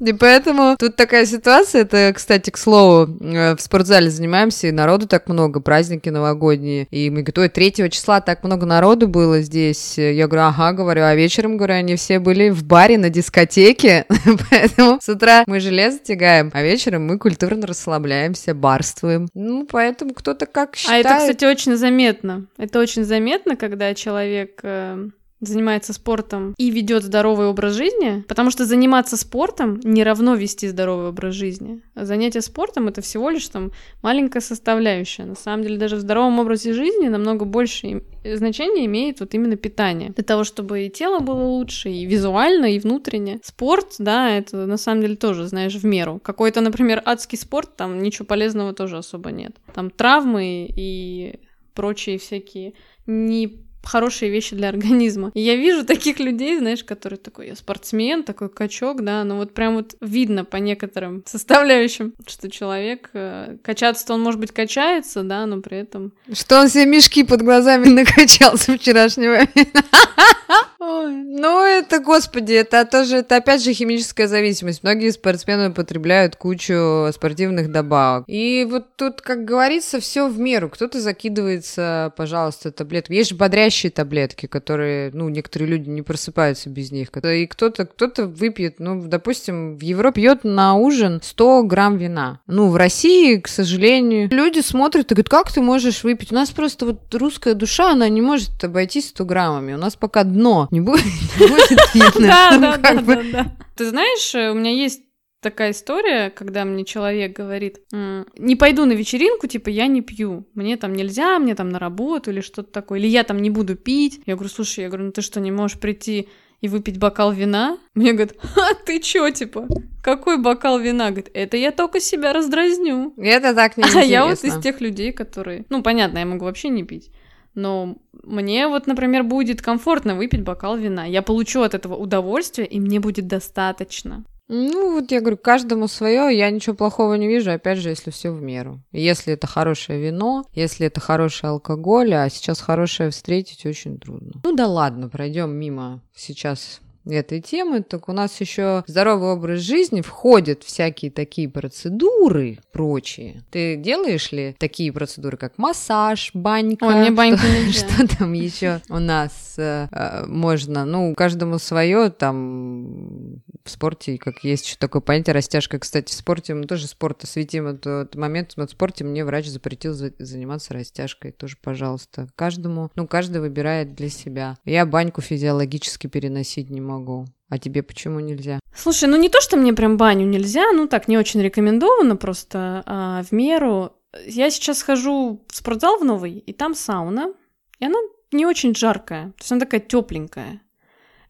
И поэтому тут такая ситуация, это, кстати, к слову, э, в спортзале занимаемся, и народу так много, праздники новогодние. И мы говорим, ой, 3 числа так много народу было здесь. Я говорю, ага, говорю, а вечером, говорю, они все были в баре на дискотеке, [laughs] поэтому с утра мы железо тягаем, а вечером мы культурно расслабляемся, барствуем. Ну, поэтому кто-то как А считает. это, кстати, очень заметно. Это очень заметно, когда человек э, занимается спортом и ведет здоровый образ жизни, потому что заниматься спортом не равно вести здоровый образ жизни. А занятие спортом это всего лишь там маленькая составляющая. На самом деле даже в здоровом образе жизни намного больше им- значение имеет вот именно питание. Для того, чтобы и тело было лучше, и визуально, и внутренне. Спорт, да, это на самом деле тоже, знаешь, в меру. Какой-то, например, адский спорт, там ничего полезного тоже особо нет. Там травмы и прочие всякие не хорошие вещи для организма. И я вижу таких людей, знаешь, которые такой, я спортсмен, такой качок, да, но вот прям вот видно по некоторым [laughs] составляющим, что человек, э, качаться-то он, может быть, качается, да, но при этом... Что он себе мешки под глазами [laughs] накачал с вчерашнего. [laughs] Ой, Ну, это, господи, это тоже, это опять же химическая зависимость. Многие спортсмены употребляют кучу спортивных добавок. И вот тут, как говорится, все в меру. Кто-то закидывается, пожалуйста, таблетки. Есть же бодрящие таблетки, которые, ну, некоторые люди не просыпаются без них. И кто-то, кто-то выпьет, ну, допустим, в Европе пьет на ужин 100 грамм вина. Ну, в России, к сожалению, люди смотрят и говорят, как ты можешь выпить? У нас просто вот русская душа, она не может обойтись 100 граммами. У нас пока дно не будет, [laughs] не будет видно. Да, Ну, да, да, да, да. Ты знаешь, э, у меня есть такая история, когда мне человек говорит, «М, не пойду на вечеринку, типа, я не пью, мне там нельзя, мне там на работу или что-то такое, или я там не буду пить. Я говорю, слушай, я говорю, ну ты что, не можешь прийти и выпить бокал вина? Мне говорят, а ты чё, типа, какой бокал вина? Говорит, это я только себя раздразню. Это так не [laughs] А я вот из тех людей, которые... Ну, понятно, я могу вообще не пить. Но мне вот, например, будет комфортно выпить бокал вина. Я получу от этого удовольствие, и мне будет достаточно. Ну, вот я говорю, каждому свое, я ничего плохого не вижу, опять же, если все в меру. Если это хорошее вино, если это хороший алкоголь, а сейчас хорошее встретить очень трудно. Ну да ладно, пройдем мимо сейчас этой темы, так у нас еще здоровый образ жизни входят всякие такие процедуры прочие. Ты делаешь ли такие процедуры, как массаж, банька? Ой, мне баньку что, что там еще у нас э, э, можно? Ну, каждому свое, там в спорте, как есть еще такое понятие растяжка. Кстати, в спорте мы тоже спорт осветим этот момент. Вот в спорте мне врач запретил за- заниматься растяжкой. Тоже, пожалуйста. Каждому, ну, каждый выбирает для себя. Я баньку физиологически переносить не могу. А тебе почему нельзя? Слушай, ну не то, что мне прям баню нельзя, ну так, не очень рекомендовано просто, а в меру. Я сейчас хожу в спортзал в новый, и там сауна, и она не очень жаркая, то есть она такая тепленькая.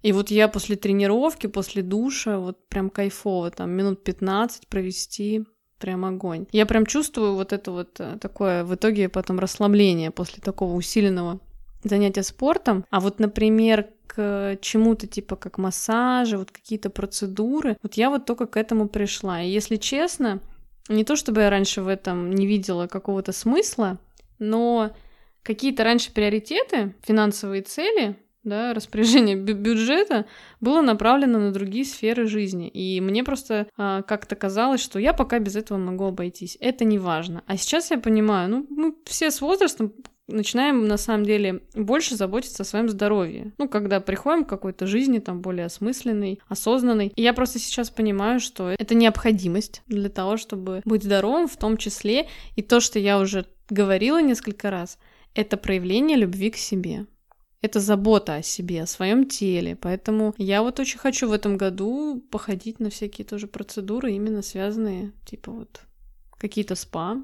И вот я после тренировки, после душа, вот прям кайфово, там минут 15 провести, прям огонь. Я прям чувствую вот это вот э, такое в итоге потом расслабление после такого усиленного занятия спортом. А вот, например, к чему-то типа как массажи, вот какие-то процедуры, вот я вот только к этому пришла. И если честно, не то чтобы я раньше в этом не видела какого-то смысла, но какие-то раньше приоритеты, финансовые цели, да, распоряжение бю- бюджета было направлено на другие сферы жизни. И мне просто а, как-то казалось, что я пока без этого могу обойтись. Это не важно. А сейчас я понимаю, ну, мы все с возрастом начинаем на самом деле больше заботиться о своем здоровье. Ну, когда приходим к какой-то жизни там более осмысленной, осознанной. И я просто сейчас понимаю, что это необходимость для того, чтобы быть здоровым, в том числе и то, что я уже говорила несколько раз, это проявление любви к себе. Это забота о себе, о своем теле. Поэтому я вот очень хочу в этом году походить на всякие тоже процедуры, именно связанные, типа вот какие-то спа,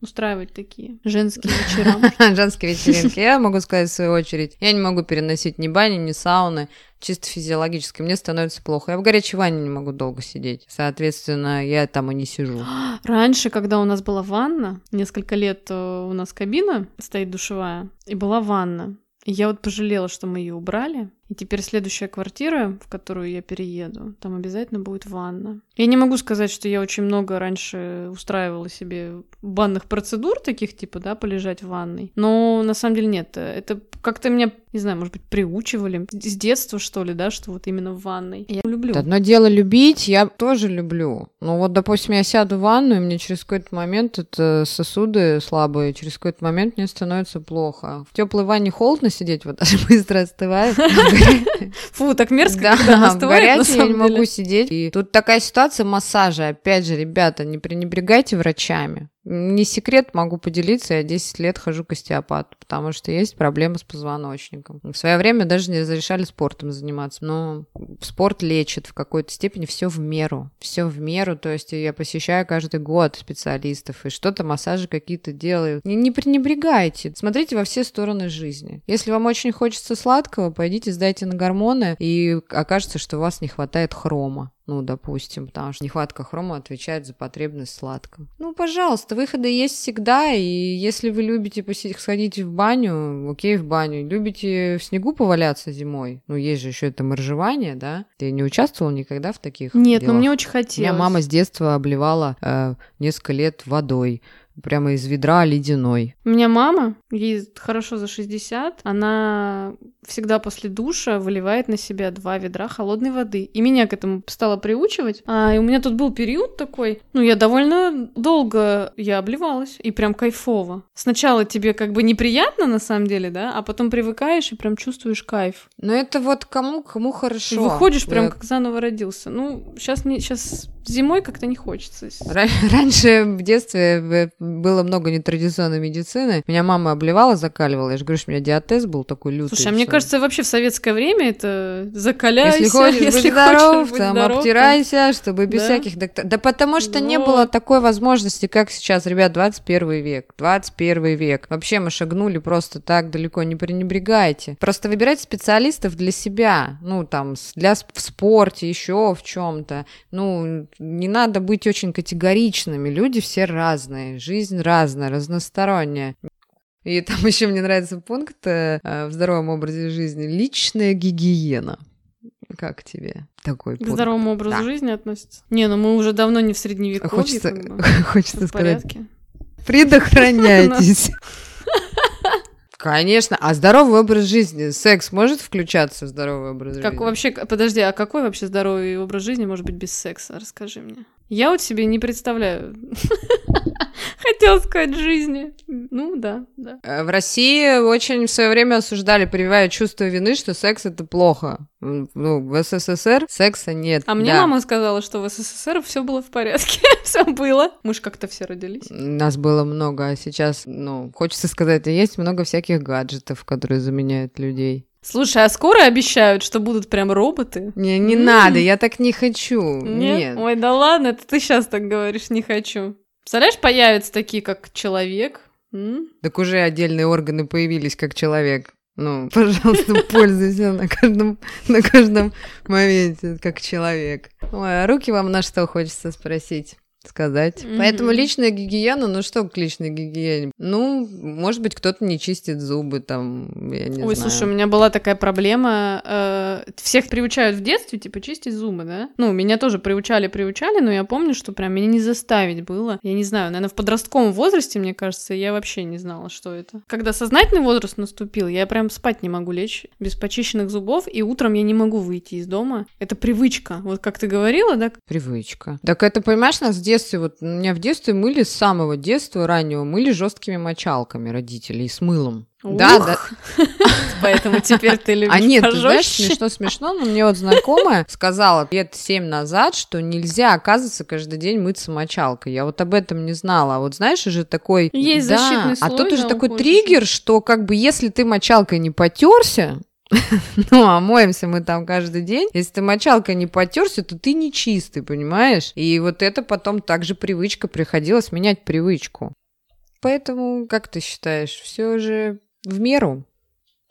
устраивать такие женские [laughs] вечера. Женские вечеринки. Я могу сказать в свою очередь, я не могу переносить ни бани, ни сауны, чисто физиологически. Мне становится плохо. Я в горячей ванне не могу долго сидеть. Соответственно, я там и не сижу. [gasps] Раньше, когда у нас была ванна, несколько лет э, у нас кабина стоит душевая, и была ванна. Я вот пожалела, что мы ее убрали. И теперь следующая квартира, в которую я перееду, там обязательно будет ванна. Я не могу сказать, что я очень много раньше устраивала себе банных процедур таких, типа, да, полежать в ванной. Но на самом деле нет. Это как-то меня, не знаю, может быть, приучивали с детства, что ли, да, что вот именно в ванной. Я люблю. Одно дело любить, я тоже люблю. Но вот, допустим, я сяду в ванну, и мне через какой-то момент это сосуды слабые, через какой-то момент мне становится плохо. В теплой ванне холодно сидеть, вот [laughs] даже быстро остывает. [laughs] Фу, так мерзко, да, когда на я не могу сидеть. И тут такая ситуация массажа. Опять же, ребята, не пренебрегайте врачами. Не секрет, могу поделиться, я 10 лет хожу к остеопату, потому что есть проблемы с позвоночником. В свое время даже не разрешали спортом заниматься, но спорт лечит в какой-то степени все в меру. Все в меру, то есть я посещаю каждый год специалистов, и что-то массажи какие-то делаю. Не, не пренебрегайте, смотрите во все стороны жизни. Если вам очень хочется сладкого, пойдите сдайте на гормоны, и окажется, что у вас не хватает хрома ну, допустим, потому что нехватка хрома отвечает за потребность в сладком. Ну, пожалуйста, выходы есть всегда, и если вы любите посидеть, сходить в баню, окей, в баню. Любите в снегу поваляться зимой, ну, есть же еще это моржевание, да? Ты не участвовал никогда в таких Нет, но делах? мне очень хотелось. Меня мама с детства обливала э, несколько лет водой, прямо из ведра ледяной. У меня мама, ей хорошо за 60, она всегда после душа выливает на себя два ведра холодной воды. И меня к этому стала приучивать. А, и у меня тут был период такой, ну, я довольно долго я обливалась, и прям кайфово. Сначала тебе как бы неприятно, на самом деле, да, а потом привыкаешь и прям чувствуешь кайф. Но это вот кому, кому хорошо. И выходишь прям Э, как заново родился. Ну, сейчас не, сейчас зимой как-то не хочется. Ра- [laughs] Раньше в детстве э, было много нетрадиционной медицины. Меня мама обливала, закаливала. Я же говорю, что у меня диатез был такой лютый. Слушай, а мне кажется, вообще в советское время это закаляйся, Если хочешь если быть здоров, быть там здоров, обтирайся, чтобы без Да. всяких докторов. Да потому что не Вот. было такой возможности, как сейчас, ребят, 21 век. 21 век. Вообще мы шагнули просто так далеко, не пренебрегайте. Просто выбирайте специалистов для себя. Ну, там, для в спорте, еще в чем-то. Ну, не надо быть очень категоричными. Люди все разные, жизнь разная, разносторонняя. И [laughs] там еще мне нравится пункт э, в здоровом образе жизни. Личная гигиена. Как тебе такой К пункт? здоровому образу Да. жизни относится. Не, ну мы уже давно не в средневековье. Хочется, как бы. [laughs] хочется сказать, порядке. предохраняйтесь. [laughs] Конечно, а здоровый образ жизни, секс может включаться в здоровый образ Как жизни? вообще, подожди, а какой вообще здоровый образ жизни может быть без секса? Расскажи мне. Я вот себе не представляю. [laughs] Хотела сказать жизни. Ну да, да. Э, В России очень в свое время осуждали, прививая чувство вины, что секс это плохо. Ну, в СССР секса нет. А мне да. мама сказала, что в СССР все было в порядке, [laughs] все было. Мы ж как-то все родились. Нас было много, а сейчас, ну, хочется сказать, есть много всяких гаджетов, которые заменяют людей. Слушай, а скоро обещают, что будут прям роботы? Не, не надо, я так не хочу. Нет? Нет. Ой, да ладно, это ты сейчас так говоришь, не хочу. Представляешь, появятся такие, как человек. М? Так уже отдельные органы появились как человек. Ну, [laughs] пожалуйста, пользуйся на каждом, на каждом моменте как человек. Ой, а руки вам на что хочется спросить? Сказать. Мгм. Поэтому личная гигиена, ну что к личной гигиене? Ну, может быть, кто-то не чистит зубы, там, я не Ой, знаю. слушай, у меня была такая проблема. э, всех приучают в детстве, типа, чистить зубы, да? Ну, меня тоже приучали, приучали, но я помню, что прям меня не заставить было. Я не знаю, наверное, в подростковом возрасте, мне кажется, я вообще не знала, что это. Когда сознательный возраст наступил, я прям спать не могу лечь без почищенных зубов, и утром я не могу выйти из дома. Это привычка. Вот как ты говорила, да? Привычка. Так это, понимаешь, нас в детстве, вот меня в детстве мыли с самого детства раннего, мыли жесткими мочалками родителей с мылом. Да, Ух, да. [laughs] Поэтому теперь ты любишь А нет, ты знаешь, пожестче. смешно, смешно, но мне вот знакомая сказала лет семь назад, что нельзя, оказывается, каждый день мыться мочалкой. Я вот об этом не знала. А вот знаешь, же такой... Есть да, защитный А слой тут уже такой уходе. триггер, что как бы если ты мочалкой не потерся, [laughs] ну, а моемся мы там каждый день. Если ты мочалкой не потерся, то ты не чистый, понимаешь? И вот это потом также привычка, приходилось менять привычку. Поэтому, как ты считаешь, все же в меру?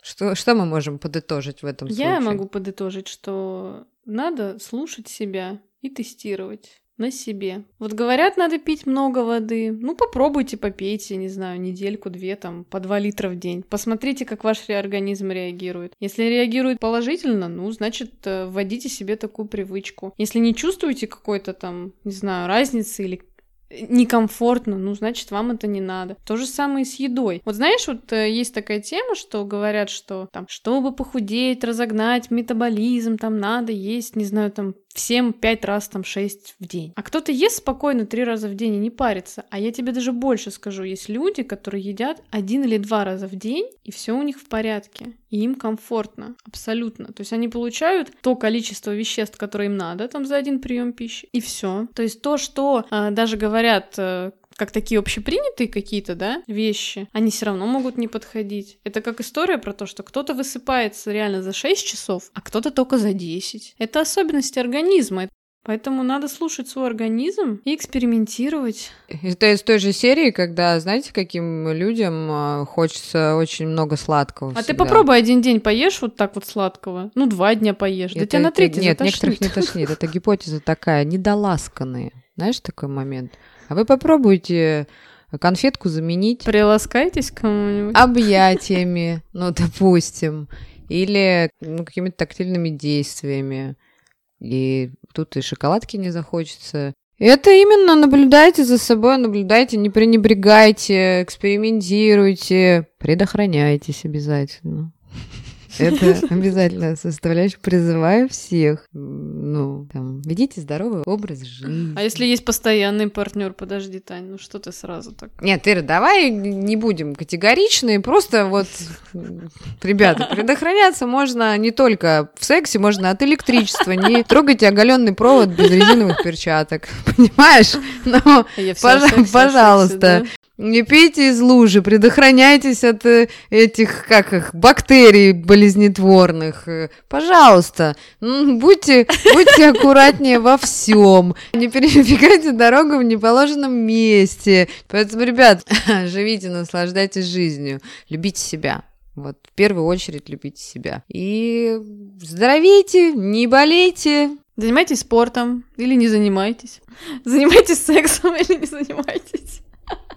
Что, что мы можем подытожить в этом случае? Я могу подытожить, что надо слушать себя и тестировать. На себе. Вот говорят, надо пить много воды. Ну, попробуйте, попейте, не знаю, недельку-две, там, по 2 литра в день. Посмотрите, как ваш организм реагирует. Если реагирует положительно, ну, значит, э, вводите себе такую привычку. Если не чувствуете какой-то там, не знаю, разницы или некомфортно, ну, значит, вам это не надо. То же самое и с едой. Вот знаешь, вот э, есть такая тема, что говорят, что там, чтобы похудеть, разогнать метаболизм, там надо есть, не знаю, там, всем пять раз, там, шесть в день. А кто-то ест спокойно три раза в день и не парится. А я тебе даже больше скажу, есть люди, которые едят один или два раза в день, и все у них в порядке. И им комфортно, абсолютно. То есть они получают то количество веществ, которое им надо, там, за один прием пищи, и все. То есть то, что э, даже говорят э, как такие общепринятые какие-то, да, вещи, они все равно могут не подходить. Это как история про то, что кто-то высыпается реально за 6 часов, а кто-то только за 10. Это особенности организма. Поэтому надо слушать свой организм и экспериментировать. Это из той же серии, когда, знаете, каким людям а, хочется очень много сладкого. А ты попробуй один день поешь вот так вот сладкого. Ну, два дня поешь. Это, да тебя на третий Нет, некоторых не тошнит. Это [laughs] гипотеза такая, недоласканные. Знаешь такой момент? А вы попробуйте конфетку заменить. Приласкайтесь кому-нибудь. Объятиями, [laughs] ну, допустим. Или ну, какими-то тактильными действиями. И тут и шоколадки не захочется. Это именно наблюдайте за собой, наблюдайте, не пренебрегайте, экспериментируйте, предохраняйтесь обязательно. [laughs] Это [laughs] обязательно составляющая. Призываю всех, ну, там, ведите здоровый образ жизни. А если есть постоянный партнер, подожди, Тань, ну что ты сразу так? Нет, Ира, давай не будем категоричны, просто вот, ребята, [laughs] предохраняться можно не только в сексе, можно от электричества, не трогайте оголенный провод без резиновых перчаток, [laughs] понимаешь? Но, пожалуйста, не пейте из лужи, предохраняйтесь от э, этих, как их, бактерий болезнетворных. Пожалуйста, будьте, будьте аккуратнее во всем. Не перебегайте дорогу в неположенном месте. Поэтому, ребят, [laughs] живите, наслаждайтесь жизнью, любите себя. Вот, в первую очередь любите себя. И здоровейте, не болейте. Занимайтесь спортом или не занимайтесь. [laughs] Занимайтесь сексом или не занимайтесь. [laughs]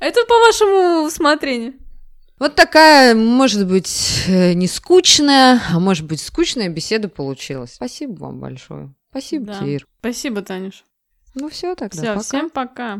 Это по вашему усмотрению. Вот такая, может быть, э, не скучная, а может быть, скучная беседа получилась. Спасибо вам большое. Спасибо, да. Тир. Спасибо, Танюш. Ну все тогда. Все, всем пока.